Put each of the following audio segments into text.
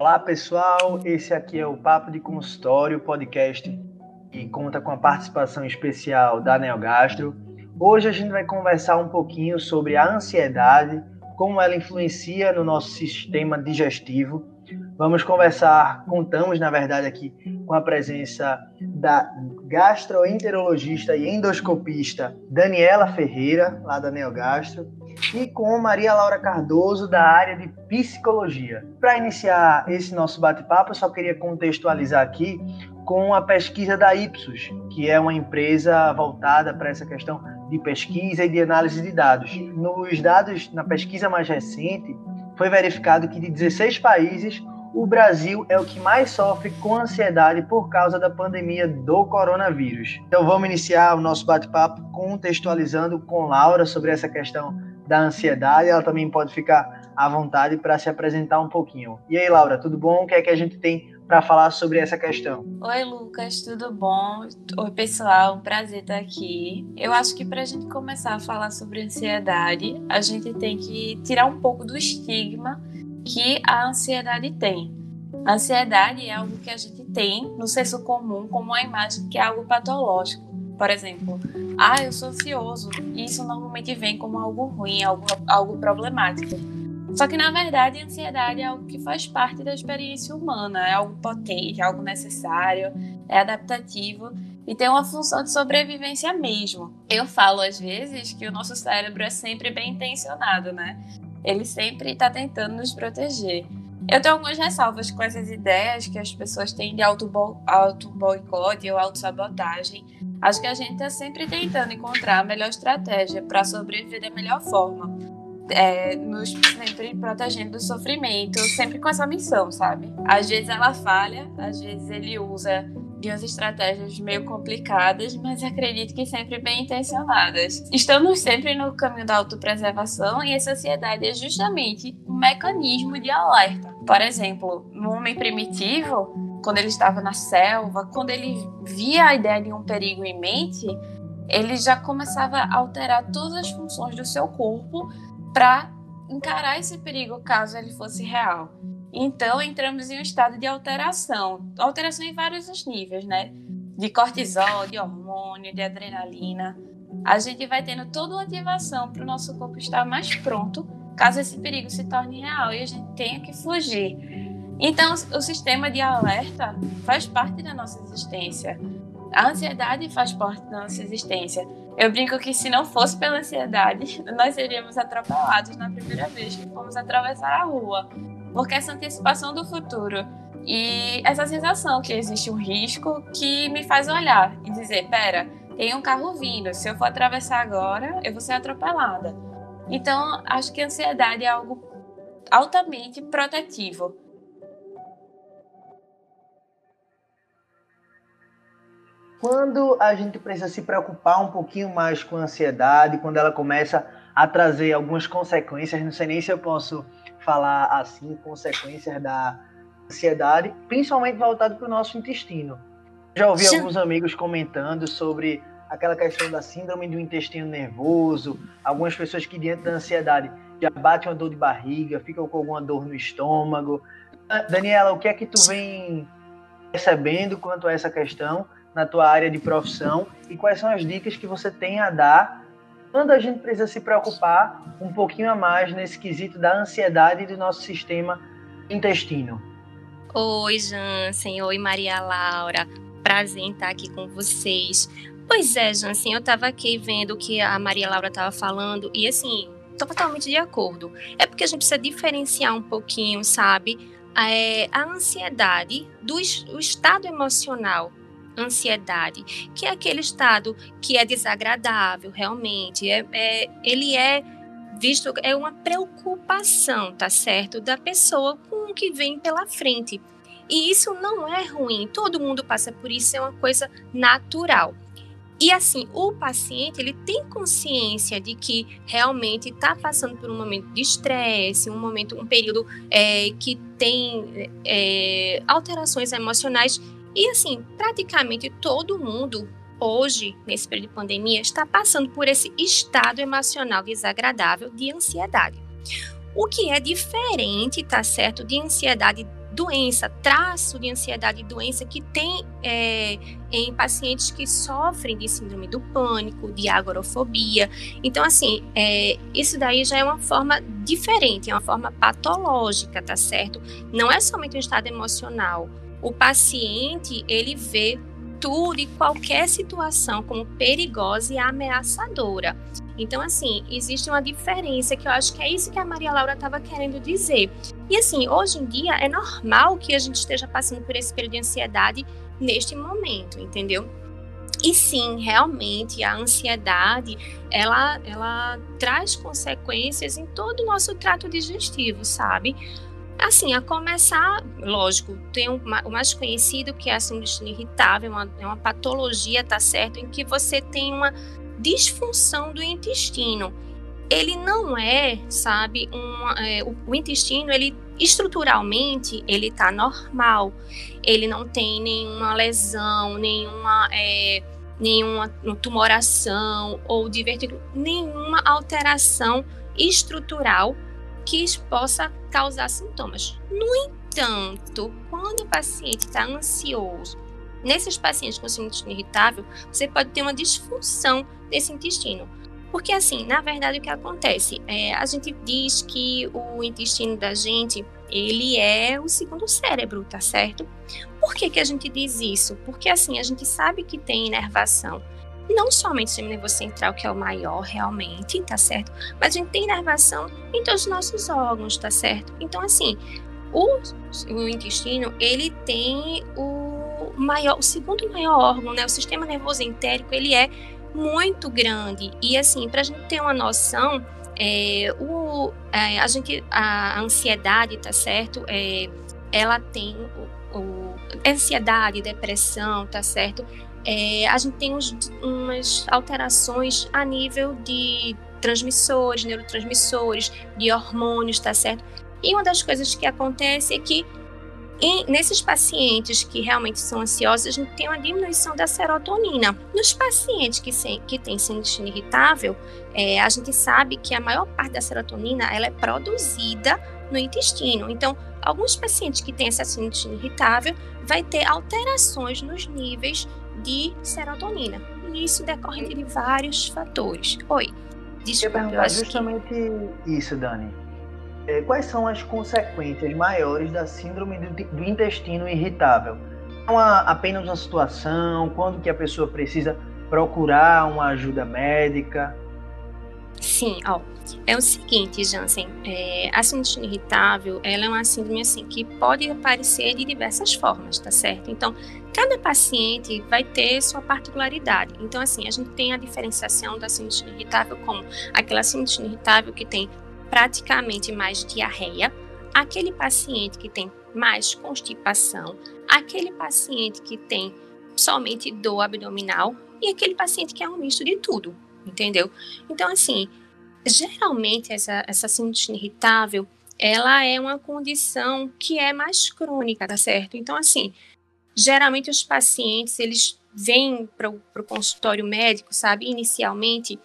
Olá pessoal, esse aqui é o Papo de Consultório podcast que conta com a participação especial da Neogastro. Hoje a gente vai conversar um pouquinho sobre a ansiedade, como ela influencia no nosso sistema digestivo. Vamos conversar, contamos na verdade aqui com a presença da gastroenterologista e endoscopista Daniela Ferreira, lá da Neogastro, e com Maria Laura Cardoso, da área de psicologia. Para iniciar esse nosso bate-papo, eu só queria contextualizar aqui com a pesquisa da Ipsos, que é uma empresa voltada para essa questão de pesquisa e de análise de dados. Nos dados, na pesquisa mais recente, foi verificado que de 16 países, o Brasil é o que mais sofre com ansiedade por causa da pandemia do coronavírus. Então vamos iniciar o nosso bate-papo contextualizando com Laura sobre essa questão da ansiedade, ela também pode ficar à vontade para se apresentar um pouquinho. E aí, Laura, tudo bom? O que é que a gente tem para falar sobre essa questão? Oi, Lucas, tudo bom? Oi, pessoal, um prazer estar aqui. Eu acho que para a gente começar a falar sobre ansiedade, a gente tem que tirar um pouco do estigma que a ansiedade tem. A ansiedade é algo que a gente tem no senso comum como uma imagem que é algo patológico. Por exemplo, ah, eu sou ansioso. E isso normalmente vem como algo ruim, algo, algo problemático. Só que, na verdade, a ansiedade é algo que faz parte da experiência humana, é algo potente, é algo necessário, é adaptativo e tem uma função de sobrevivência mesmo. Eu falo às vezes que o nosso cérebro é sempre bem intencionado, né? Ele sempre está tentando nos proteger. Eu tenho algumas ressalvas com essas ideias que as pessoas têm de auto-boicote ou auto-sabotagem. Acho que a gente está sempre tentando encontrar a melhor estratégia para sobreviver da melhor forma. É, nos sempre protegendo do sofrimento, sempre com essa missão, sabe? Às vezes ela falha, às vezes ele usa de umas estratégias meio complicadas, mas acredito que sempre bem intencionadas. Estamos sempre no caminho da autopreservação e essa ansiedade é justamente um mecanismo de alerta. Por exemplo, no homem primitivo, quando ele estava na selva, quando ele via a ideia de um perigo em mente, ele já começava a alterar todas as funções do seu corpo para encarar esse perigo caso ele fosse real. Então, entramos em um estado de alteração, alteração em vários níveis, né? De cortisol, de hormônio, de adrenalina. A gente vai tendo toda uma ativação para o nosso corpo estar mais pronto, caso esse perigo se torne real e a gente tenha que fugir. Então, o sistema de alerta faz parte da nossa existência. A ansiedade faz parte da nossa existência. Eu brinco que se não fosse pela ansiedade, nós seríamos atropelados na primeira vez que fomos atravessar a rua porque essa antecipação do futuro e essa sensação que existe um risco que me faz olhar e dizer, pera, tem um carro vindo, se eu for atravessar agora, eu vou ser atropelada. Então, acho que a ansiedade é algo altamente protetivo. Quando a gente precisa se preocupar um pouquinho mais com a ansiedade, quando ela começa a trazer algumas consequências, não sei nem se eu posso falar assim, consequências da ansiedade, principalmente voltado para o nosso intestino. Já ouvi Sim. alguns amigos comentando sobre aquela questão da síndrome do intestino nervoso, algumas pessoas que diante da ansiedade já batem uma dor de barriga, ficam com alguma dor no estômago. Daniela, o que é que tu vem percebendo quanto a essa questão na tua área de profissão e quais são as dicas que você tem a dar quando a gente precisa se preocupar um pouquinho a mais nesse quesito da ansiedade do nosso sistema intestino. Oi, Jansen. Oi, Maria Laura. Prazer em estar aqui com vocês. Pois é, Jansen, eu estava aqui vendo o que a Maria Laura estava falando e, assim, totalmente de acordo. É porque a gente precisa diferenciar um pouquinho, sabe? É, a ansiedade do o estado emocional ansiedade, que é aquele estado que é desagradável realmente, é, é, ele é visto, é uma preocupação, tá certo, da pessoa com o que vem pela frente. E isso não é ruim, todo mundo passa por isso, é uma coisa natural. E assim, o paciente ele tem consciência de que realmente está passando por um momento de estresse, um momento, um período é, que tem é, alterações emocionais e assim, praticamente todo mundo hoje, nesse período de pandemia, está passando por esse estado emocional desagradável de ansiedade. O que é diferente, tá certo, de ansiedade doença, traço de ansiedade e doença que tem é, em pacientes que sofrem de síndrome do pânico, de agorofobia. Então, assim, é, isso daí já é uma forma diferente, é uma forma patológica, tá certo? Não é somente um estado emocional. O paciente, ele vê tudo e qualquer situação como perigosa e ameaçadora. Então, assim, existe uma diferença que eu acho que é isso que a Maria Laura estava querendo dizer. E, assim, hoje em dia é normal que a gente esteja passando por esse período de ansiedade neste momento, entendeu? E sim, realmente a ansiedade ela, ela traz consequências em todo o nosso trato digestivo, sabe? Assim, a começar, lógico, tem um, o mais conhecido que é a síndrome irritável, é uma, é uma patologia, tá certo? Em que você tem uma disfunção do intestino. Ele não é, sabe, é, o, o, intestino, ele estruturalmente, ele tá normal. Ele não tem nenhuma lesão, nenhuma, é, nenhuma tumoração ou divertículo, nenhuma alteração estrutural que possa causar sintomas. No entanto, quando o paciente está ansioso, nesses pacientes com síndrome irritável, você pode ter uma disfunção desse intestino. Porque, assim, na verdade, o que acontece? É, a gente diz que o intestino da gente, ele é o segundo cérebro, tá certo? Por que, que a gente diz isso? Porque, assim, a gente sabe que tem inervação. Não somente o sistema nervoso central, que é o maior realmente, tá certo? Mas a gente tem inervação em todos os nossos órgãos, tá certo? Então, assim, o, o intestino, ele tem o maior, o segundo maior órgão, né? O sistema nervoso entérico, ele é muito grande. E assim, para a gente ter uma noção, é, o, é, a gente, a ansiedade, tá certo? É, ela tem o, o, ansiedade, depressão, tá certo? É, a gente tem uns, umas alterações a nível de transmissores, neurotransmissores, de hormônios, tá certo? E uma das coisas que acontece é que e nesses pacientes que realmente são ansiosos, a gente tem uma diminuição da serotonina. Nos pacientes que, sem, que têm síndrome irritável, é, a gente sabe que a maior parte da serotonina ela é produzida no intestino. Então, alguns pacientes que têm essa síndrome irritável vai ter alterações nos níveis de serotonina. E isso decorre de vários fatores. Oi. Desculpa, eu, eu justamente que... isso, Dani é, quais são as consequências maiores da síndrome do, do intestino irritável? É uma, apenas uma situação, quando que a pessoa precisa procurar uma ajuda médica? Sim, ó, é o seguinte, Jansen, é, a síndrome irritável, ela é uma síndrome assim que pode aparecer de diversas formas, tá certo? Então, cada paciente vai ter sua particularidade. Então, assim, a gente tem a diferenciação da síndrome irritável como aquela síndrome irritável que tem praticamente mais diarreia, aquele paciente que tem mais constipação, aquele paciente que tem somente dor abdominal e aquele paciente que é um misto de tudo, entendeu? Então, assim, geralmente essa, essa síndrome irritável, ela é uma condição que é mais crônica, tá certo? Então, assim, geralmente os pacientes, eles vêm para o consultório médico, sabe, inicialmente,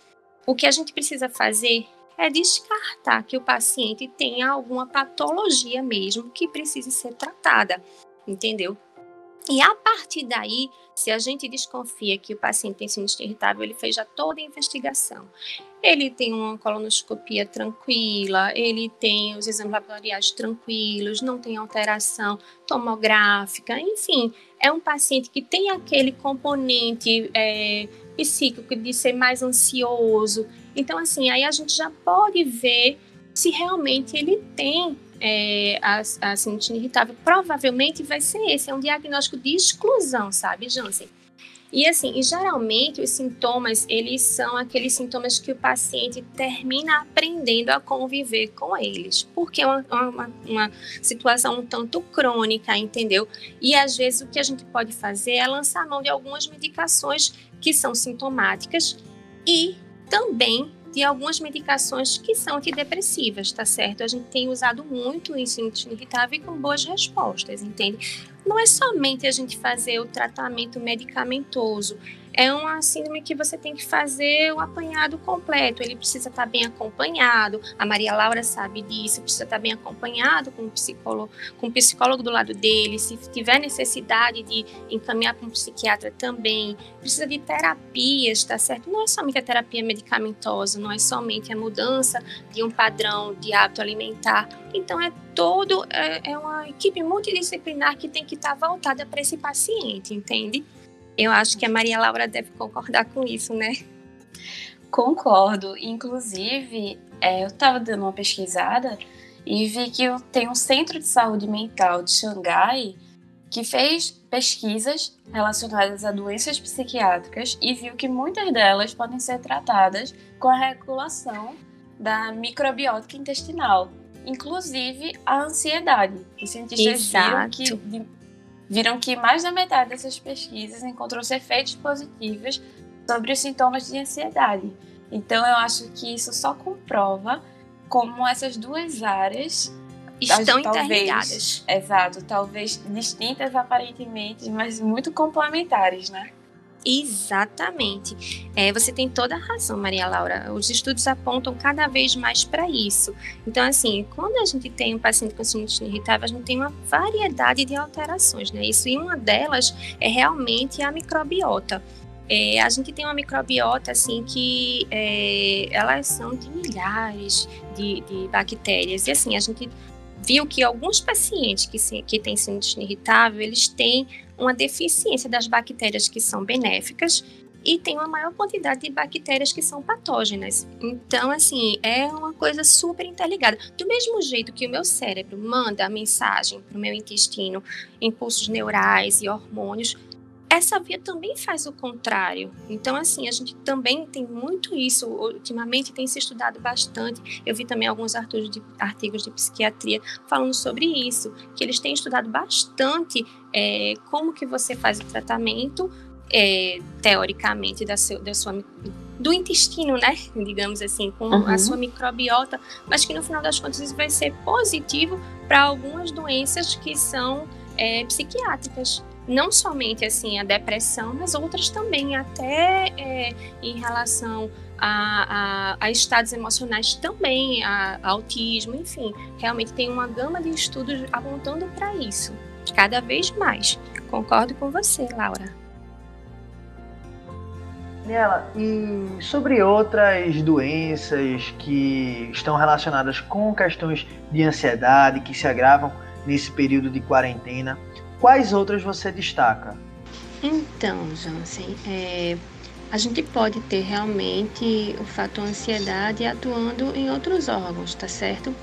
o que a gente precisa fazer é descartar que o paciente tenha alguma patologia mesmo que precise ser tratada, entendeu? E a partir daí, se a gente desconfia que o paciente tem síndrome irritável, ele fez já toda a investigação. Ele tem uma colonoscopia tranquila, ele tem os exames laboratoriais tranquilos, não tem alteração tomográfica, enfim, é um paciente que tem aquele componente é, psíquico de ser mais ansioso, então, assim, aí a gente já pode ver se realmente ele tem é, a, a irritável. Provavelmente vai ser esse, é um diagnóstico de exclusão, sabe, Jansen? E assim, e geralmente os sintomas, eles são aqueles sintomas que o paciente termina aprendendo a conviver com eles, porque é uma, uma, uma, situação um tanto crônica, entendeu? E às vezes o que a gente pode fazer é lançar mão de algumas medicações que são sintomáticas e também de algumas medicações que são antidepressivas, tá certo? A gente tem usado muito em síndrome irritável e com boas respostas, entende? Não é somente a gente fazer o tratamento medicamentoso, é uma síndrome que você tem que fazer o apanhado completo. Ele precisa estar bem acompanhado. A Maria Laura sabe disso. Precisa estar bem acompanhado com o psicólogo, com o psicólogo do lado dele. Se tiver necessidade de encaminhar para um psiquiatra também, precisa de terapias, tá certo? Não é somente a terapia medicamentosa, não é somente a mudança de um padrão de hábito alimentar. Então é todo é, é uma equipe multidisciplinar que tem que estar voltada para esse paciente, entende? Eu acho que a Maria Laura deve concordar com isso, né? Concordo. Inclusive, é, eu estava dando uma pesquisada e vi que tem um centro de saúde mental de Xangai que fez pesquisas relacionadas a doenças psiquiátricas e viu que muitas delas podem ser tratadas com a regulação da microbiota intestinal, inclusive a ansiedade. Os cientistas Exato. viram que viram que mais da metade dessas pesquisas encontrou-se efeitos positivos sobre os sintomas de ansiedade. Então, eu acho que isso só comprova como essas duas áreas estão talvez, interligadas. Exato, talvez distintas aparentemente, mas muito complementares, né? Exatamente. É, você tem toda a razão, Maria Laura. Os estudos apontam cada vez mais para isso. Então, assim, quando a gente tem um paciente com sinusite irritável, a gente tem uma variedade de alterações, né? Isso e uma delas é realmente a microbiota. É, a gente tem uma microbiota assim que é, elas são de milhares de, de bactérias e assim a gente viu que alguns pacientes que, que têm sinusite irritável eles têm uma deficiência das bactérias que são benéficas e tem uma maior quantidade de bactérias que são patógenas. Então, assim, é uma coisa super interligada. Do mesmo jeito que o meu cérebro manda a mensagem para o meu intestino, impulsos neurais e hormônios, essa via também faz o contrário. Então, assim, a gente também tem muito isso. Ultimamente tem se estudado bastante. Eu vi também alguns artigos de, artigos de psiquiatria falando sobre isso, que eles têm estudado bastante é, como que você faz o tratamento, é, teoricamente, da, seu, da sua do intestino, né? Digamos assim, com uhum. a sua microbiota, mas que no final das contas isso vai ser positivo para algumas doenças que são é, psiquiátricas. Não somente assim a depressão, mas outras também, até é, em relação a, a, a, estados emocionais também, a, a autismo, enfim, realmente tem uma gama de estudos apontando para isso cada vez mais. Concordo com você, Laura. Daniela, e sobre outras doenças que estão relacionadas com questões de ansiedade que se agravam nesse período de quarentena, quais outras você destaca? Então, Jansen, é, a gente pode ter realmente o fator ansiedade atuando em outros órgãos, tá certo?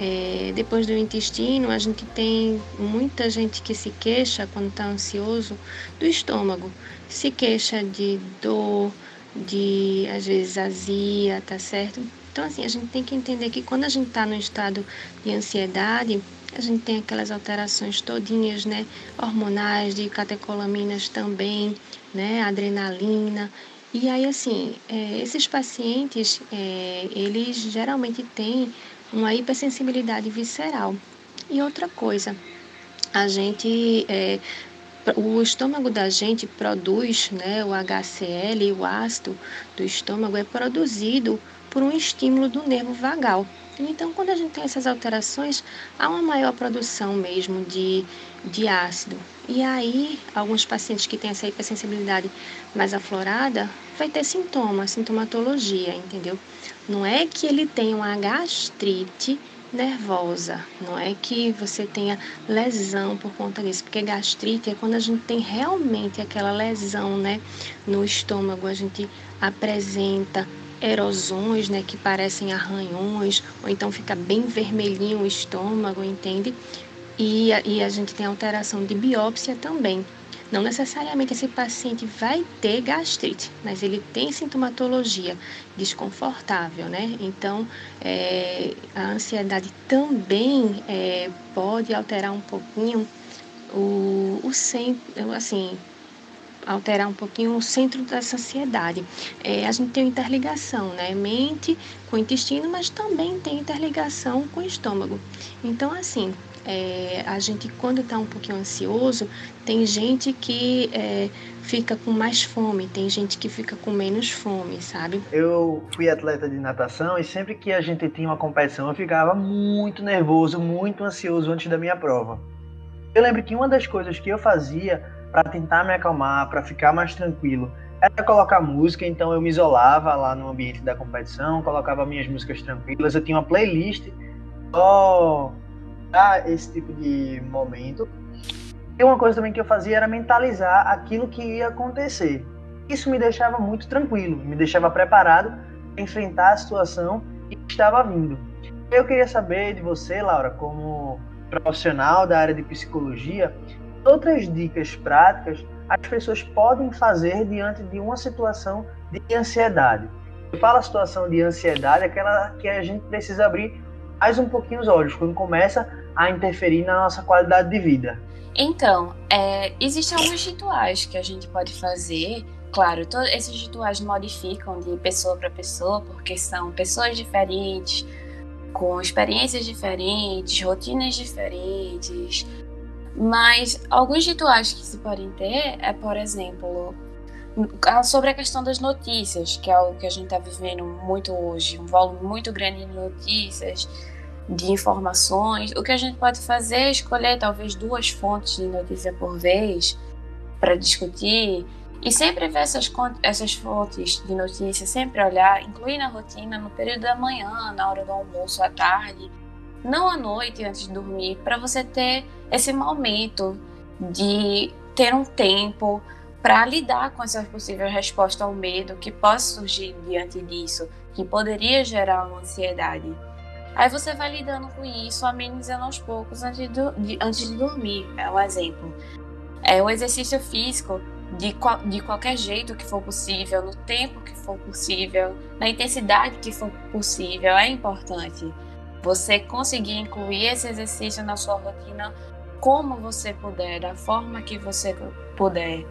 É, depois do intestino, a gente tem muita gente que se queixa quando está ansioso do estômago. Se queixa de dor, de às vezes azia, tá certo? Então, assim, a gente tem que entender que quando a gente está no estado de ansiedade, a gente tem aquelas alterações todinhas, né? Hormonais, de catecolaminas também, né? Adrenalina. E aí, assim, é, esses pacientes, é, eles geralmente têm uma hipersensibilidade visceral. E outra coisa, a gente, é, o estômago da gente produz, né, o HCl, o ácido do estômago é produzido por um estímulo do nervo vagal. Então, quando a gente tem essas alterações, há uma maior produção mesmo de, de ácido. E aí, alguns pacientes que têm essa hipersensibilidade mais aflorada, vai ter sintoma, sintomatologia, entendeu? Não é que ele tenha uma gastrite nervosa, não é que você tenha lesão por conta disso, porque gastrite é quando a gente tem realmente aquela lesão, né, no estômago, a gente apresenta erosões, né, que parecem arranhões, ou então fica bem vermelhinho o estômago, entende? E, e a gente tem alteração de biópsia também. Não necessariamente esse paciente vai ter gastrite, mas ele tem sintomatologia desconfortável, né? Então, é, a ansiedade também é, pode alterar um pouquinho o, o assim, alterar um pouquinho o centro dessa ansiedade. É, a gente tem interligação, né? Mente com intestino, mas também tem interligação com o estômago. Então, assim, é, a gente, quando está um pouquinho ansioso, tem gente que é, fica com mais fome, tem gente que fica com menos fome, sabe? Eu fui atleta de natação e sempre que a gente tinha uma competição eu ficava muito nervoso, muito ansioso antes da minha prova. Eu lembro que uma das coisas que eu fazia para tentar me acalmar, para ficar mais tranquilo, era colocar música, então eu me isolava lá no ambiente da competição, colocava minhas músicas tranquilas, eu tinha uma playlist só para esse tipo de momento. E uma coisa também que eu fazia era mentalizar aquilo que ia acontecer. Isso me deixava muito tranquilo, me deixava preparado para enfrentar a situação que estava vindo. Eu queria saber de você, Laura, como profissional da área de psicologia, outras dicas práticas as pessoas podem fazer diante de uma situação de ansiedade. Eu falo a situação de ansiedade, aquela que a gente precisa abrir mais um pouquinho os olhos, quando começa a interferir na nossa qualidade de vida. Então, é, existem alguns rituais que a gente pode fazer. Claro, todos esses rituais modificam de pessoa para pessoa, porque são pessoas diferentes, com experiências diferentes, rotinas diferentes. Mas alguns rituais que se podem ter é, por exemplo, sobre a questão das notícias, que é algo que a gente está vivendo muito hoje, um volume muito grande de notícias de informações, o que a gente pode fazer é escolher talvez duas fontes de notícia por vez para discutir e sempre ver essas, essas fontes de notícia, sempre olhar, incluir na rotina no período da manhã, na hora do almoço, à tarde, não à noite antes de dormir, para você ter esse momento de ter um tempo para lidar com essa possível resposta ao medo que possa surgir diante disso, que poderia gerar uma ansiedade. Aí você vai lidando com isso, amenizando aos poucos antes de, antes de dormir. É um exemplo. É o exercício físico de, de qualquer jeito que for possível, no tempo que for possível, na intensidade que for possível, é importante. Você conseguir incluir esse exercício na sua rotina como você puder, da forma que você puder.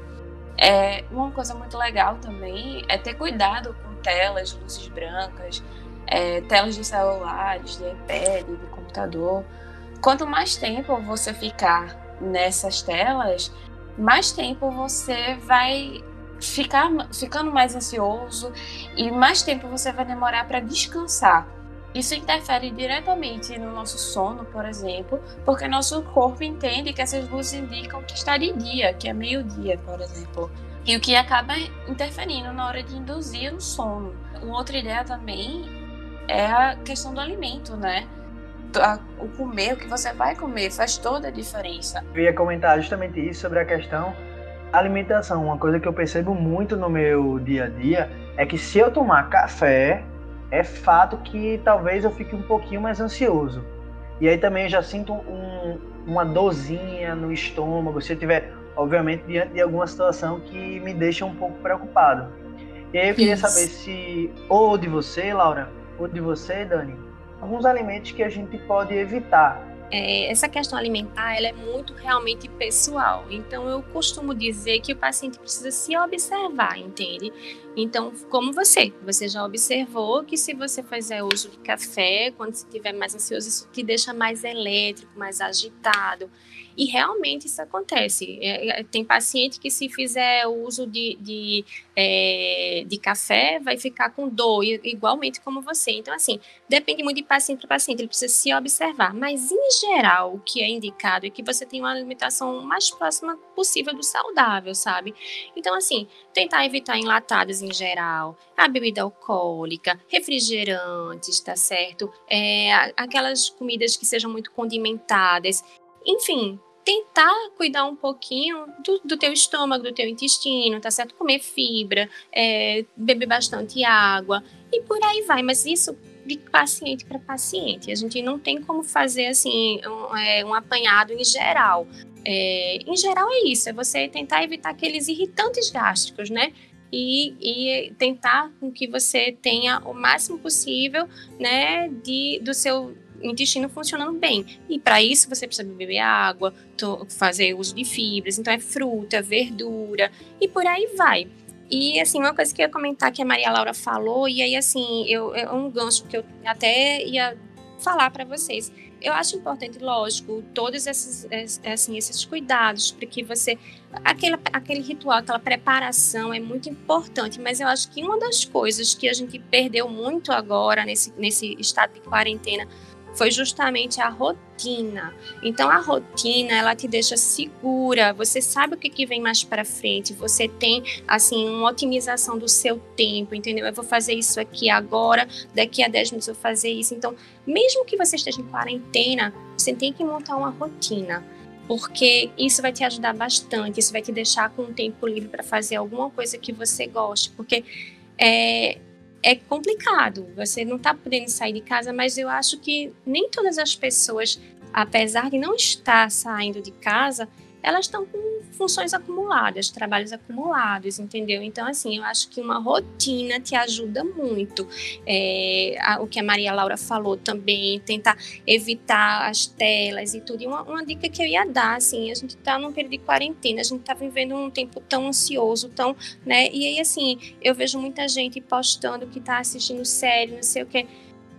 É, uma coisa muito legal também é ter cuidado com telas, luzes brancas, é, telas de celulares, de iPad, de computador. Quanto mais tempo você ficar nessas telas, mais tempo você vai ficar ficando mais ansioso e mais tempo você vai demorar para descansar. Isso interfere diretamente no nosso sono, por exemplo, porque nosso corpo entende que essas luzes indicam que está de dia, que é meio-dia, por exemplo. E o que acaba interferindo na hora de induzir o sono. Uma outra ideia também é a questão do alimento, né? O comer, o que você vai comer, faz toda a diferença. Eu ia comentar justamente isso sobre a questão alimentação. Uma coisa que eu percebo muito no meu dia a dia é que se eu tomar café, é fato que talvez eu fique um pouquinho mais ansioso. E aí também eu já sinto um, uma dorzinha no estômago, se eu tiver, obviamente, diante de alguma situação que me deixa um pouco preocupado. E aí eu queria Isso. saber se, ou de você, Laura, ou de você, Dani, alguns alimentos que a gente pode evitar. É, essa questão alimentar ela é muito realmente pessoal. Então eu costumo dizer que o paciente precisa se observar, entende? Então, como você, você já observou que se você fizer uso de café, quando você estiver mais ansioso, isso te deixa mais elétrico, mais agitado. E realmente isso acontece. É, é, tem paciente que se fizer uso de, de, é, de café, vai ficar com dor, igualmente como você. Então, assim, depende muito de paciente para paciente, ele precisa se observar. Mas, em geral, o que é indicado é que você tenha uma alimentação mais próxima possível do saudável, sabe? Então, assim, tentar evitar enlatados em geral, a bebida alcoólica, refrigerantes, tá certo? É, aquelas comidas que sejam muito condimentadas. Enfim, tentar cuidar um pouquinho do, do, teu estômago, do teu intestino, tá certo? Comer fibra, é, beber bastante água e por aí vai. Mas isso de paciente para paciente. A gente não tem como fazer assim um, é, um apanhado em geral. É, em geral é isso, é você tentar evitar aqueles irritantes gástricos, né? E, e, tentar com que você tenha o máximo possível, né, de, do seu intestino funcionando bem. E para isso você precisa beber água, fazer uso de fibras, então é fruta, verdura e por aí vai. E assim, uma coisa que eu ia comentar que a Maria Laura falou, e aí assim, eu, é um gancho que eu até ia falar para vocês. eu acho importante, lógico, todos esses, assim, esses cuidados, porque você. Aquele, aquele ritual, aquela preparação é muito importante, mas eu acho que uma das coisas que a gente perdeu muito agora nesse, nesse estado de quarentena foi justamente a rotina. Então a rotina, ela te deixa segura, você sabe o que, que vem mais para frente, você tem assim uma otimização do seu tempo, entendeu? Eu vou fazer isso aqui agora, daqui a 10 minutos eu vou fazer isso. Então, mesmo que você esteja em quarentena, você tem que montar uma rotina. Porque isso vai te ajudar bastante, isso vai te deixar com um tempo livre para fazer alguma coisa que você goste. Porque é, é complicado. Você não está podendo sair de casa, mas eu acho que nem todas as pessoas, apesar de não estar saindo de casa, elas estão com funções acumuladas, trabalhos acumulados, entendeu? Então, assim, eu acho que uma rotina te ajuda muito. É, a, o que a Maria Laura falou também, tentar evitar as telas e tudo. E uma, uma dica que eu ia dar, assim, a gente está num período de quarentena, a gente está vivendo um tempo tão ansioso, tão, né? E aí, assim, eu vejo muita gente postando que está assistindo série, não sei o que.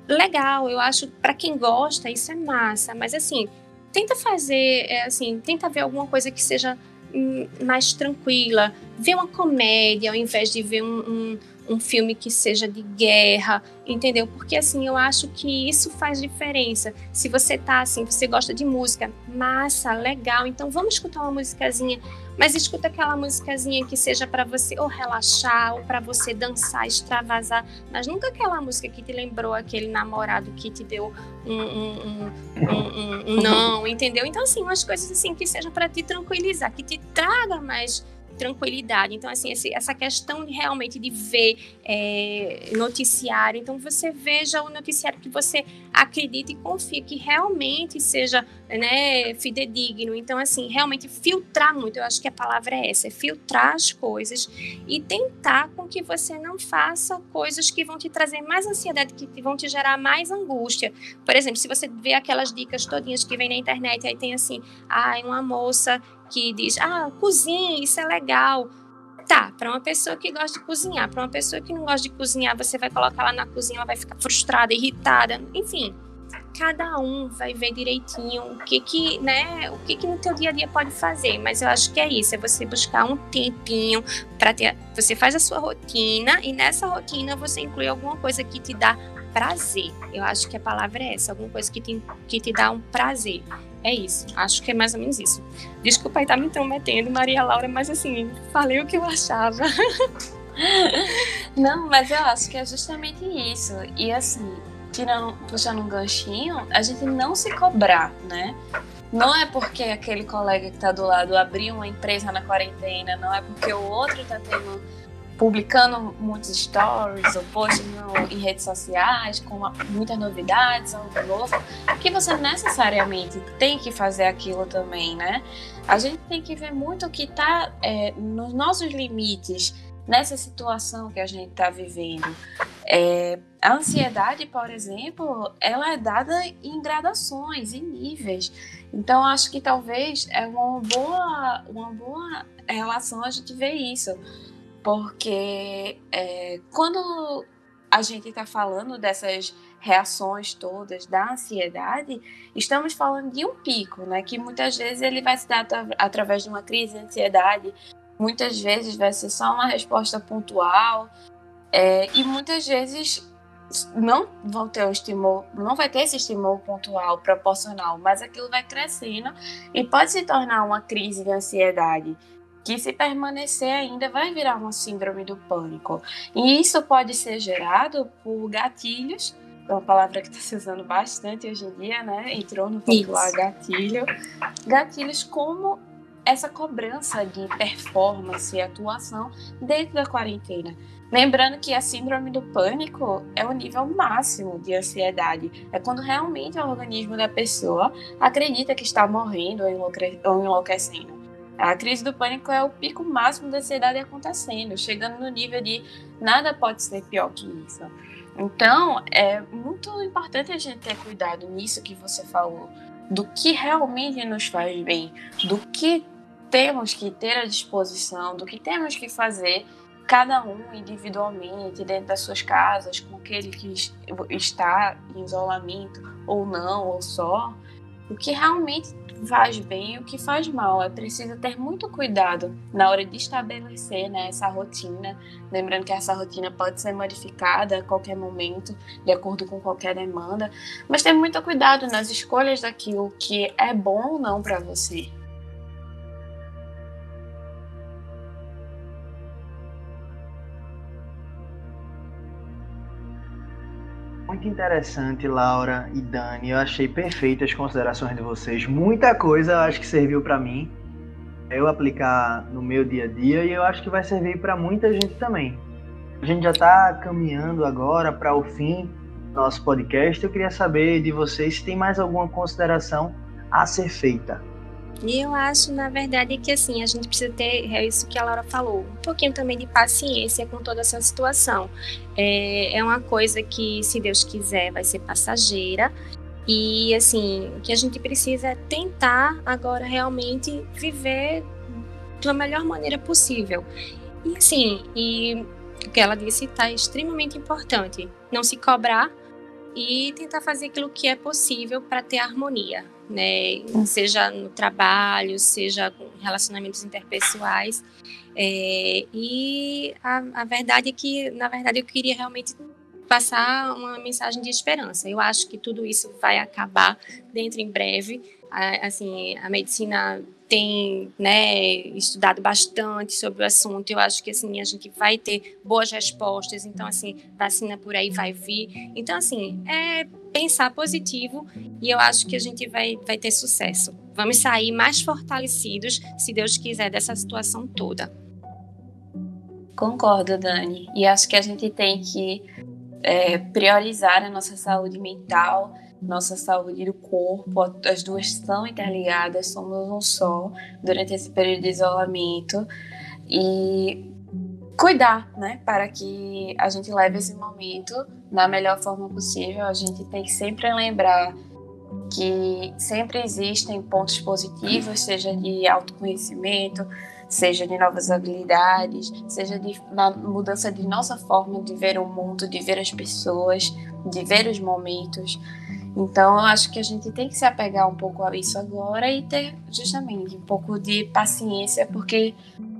Legal, eu acho, para quem gosta, isso é massa, mas assim, tenta fazer, é, assim, tenta ver alguma coisa que seja hum, mais tranquila, ver uma comédia ao invés de ver um, um, um, filme que seja de guerra, entendeu? Porque assim, eu acho que isso faz diferença. Se você tá assim, você gosta de música, massa, legal, então vamos escutar uma musicazinha mas escuta aquela musicazinha que seja para você ou relaxar, ou para você dançar, extravasar, mas nunca aquela música que te lembrou aquele namorado que te deu um, um, um, um não, entendeu? Então, assim, umas coisas assim que sejam para te tranquilizar, que te traga mais tranquilidade. Então, assim, essa questão realmente de ver é, noticiário, então você veja o noticiário que você acredita e confia que realmente seja né, fidedigno. Então, assim, realmente filtrar muito, eu acho que a palavra é essa, é filtrar as coisas e tentar com que você não faça coisas que vão te trazer mais ansiedade, que vão te gerar mais angústia. Por exemplo, se você vê aquelas dicas todinhas que vem na internet, aí tem assim, ah, uma moça que diz, ah, cozinha, isso é legal. Tá, para uma pessoa que gosta de cozinhar, para uma pessoa que não gosta de cozinhar, você vai colocar ela na cozinha, ela vai ficar frustrada, irritada, enfim. Cada um vai ver direitinho o que que, né, o que que no teu dia a dia pode fazer, mas eu acho que é isso, é você buscar um tempinho para ter, você faz a sua rotina e nessa rotina você inclui alguma coisa que te dá prazer. Eu acho que a palavra é essa, alguma coisa que te, que te dá um prazer. É isso, acho que é mais ou menos isso. Desculpa aí estar tá me intrometendo, Maria Laura, mas assim, falei o que eu achava. Não, mas eu acho que é justamente isso. E assim, tirando, puxando um ganchinho, a gente não se cobrar, né? Não é porque aquele colega que está do lado abriu uma empresa na quarentena, não é porque o outro está tendo publicando muitos stories ou posts no, em redes sociais com uma, muitas novidades, algo novo, que você necessariamente tem que fazer aquilo também, né? A gente tem que ver muito o que está é, nos nossos limites nessa situação que a gente está vivendo. É, a ansiedade, por exemplo, ela é dada em gradações, em níveis. Então, acho que talvez é uma boa, uma boa relação a gente ver isso porque é, quando a gente está falando dessas reações todas da ansiedade, estamos falando de um pico, né? Que muitas vezes ele vai se dar através de uma crise de ansiedade, muitas vezes vai ser só uma resposta pontual, é, e muitas vezes não vão ter um estímulo, não vai ter esse estímulo pontual, proporcional, mas aquilo vai crescendo e pode se tornar uma crise de ansiedade que se permanecer ainda vai virar uma síndrome do pânico. E isso pode ser gerado por gatilhos, é uma palavra que está se usando bastante hoje em dia, né? Entrou no popular isso. gatilho. Gatilhos como essa cobrança de performance e atuação dentro da quarentena. Lembrando que a síndrome do pânico é o nível máximo de ansiedade. É quando realmente o organismo da pessoa acredita que está morrendo ou enlouquecendo. A crise do pânico é o pico máximo da ansiedade acontecendo, chegando no nível de nada pode ser pior que isso. Então, é muito importante a gente ter cuidado nisso que você falou, do que realmente nos faz bem, do que temos que ter à disposição, do que temos que fazer cada um individualmente, dentro das suas casas, com aquele que está em isolamento ou não, ou só, o que realmente faz bem e o que faz mal. É preciso ter muito cuidado na hora de estabelecer né, essa rotina. Lembrando que essa rotina pode ser modificada a qualquer momento, de acordo com qualquer demanda. Mas ter muito cuidado nas escolhas daquilo que é bom ou não para você. Muito interessante, Laura e Dani. Eu achei perfeitas as considerações de vocês. Muita coisa eu acho que serviu para mim eu aplicar no meu dia a dia e eu acho que vai servir para muita gente também. A gente já está caminhando agora para o fim do nosso podcast. Eu queria saber de vocês se tem mais alguma consideração a ser feita. E eu acho, na verdade, que assim, a gente precisa ter, é isso que a Laura falou, um pouquinho também de paciência com toda essa situação. É, é uma coisa que, se Deus quiser, vai ser passageira. E assim, o que a gente precisa é tentar agora realmente viver da melhor maneira possível. E assim, e o que ela disse está extremamente importante. Não se cobrar e tentar fazer aquilo que é possível para ter harmonia né? Hum. Seja no trabalho, seja com relacionamentos interpessoais. É, e a, a verdade é que, na verdade, eu queria realmente passar uma mensagem de esperança. Eu acho que tudo isso vai acabar dentro em breve. assim, a medicina tem né, estudado bastante sobre o assunto. Eu acho que assim a gente vai ter boas respostas. Então assim, vacina por aí vai vir. Então assim, é pensar positivo e eu acho que a gente vai, vai ter sucesso. Vamos sair mais fortalecidos, se Deus quiser, dessa situação toda. Concordo, Dani. E acho que a gente tem que é, priorizar a nossa saúde mental nossa saúde do corpo, as duas estão interligadas, somos um só durante esse período de isolamento e cuidar, né, para que a gente leve esse momento da melhor forma possível. A gente tem que sempre lembrar que sempre existem pontos positivos, seja de autoconhecimento, seja de novas habilidades, seja de mudança de nossa forma de ver o mundo, de ver as pessoas, de ver os momentos. Então, eu acho que a gente tem que se apegar um pouco a isso agora e ter justamente um pouco de paciência, porque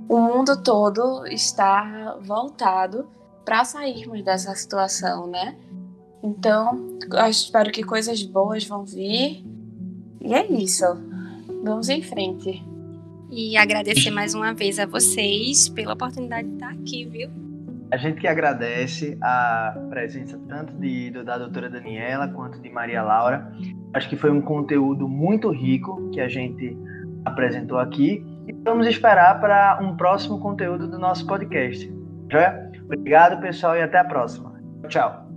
o mundo todo está voltado para sairmos dessa situação, né? Então, eu espero que coisas boas vão vir. E é isso. Vamos em frente. E agradecer mais uma vez a vocês pela oportunidade de estar aqui, viu? A gente que agradece a presença tanto de, da doutora Daniela quanto de Maria Laura. Acho que foi um conteúdo muito rico que a gente apresentou aqui. E vamos esperar para um próximo conteúdo do nosso podcast. Já? Obrigado, pessoal, e até a próxima. Tchau.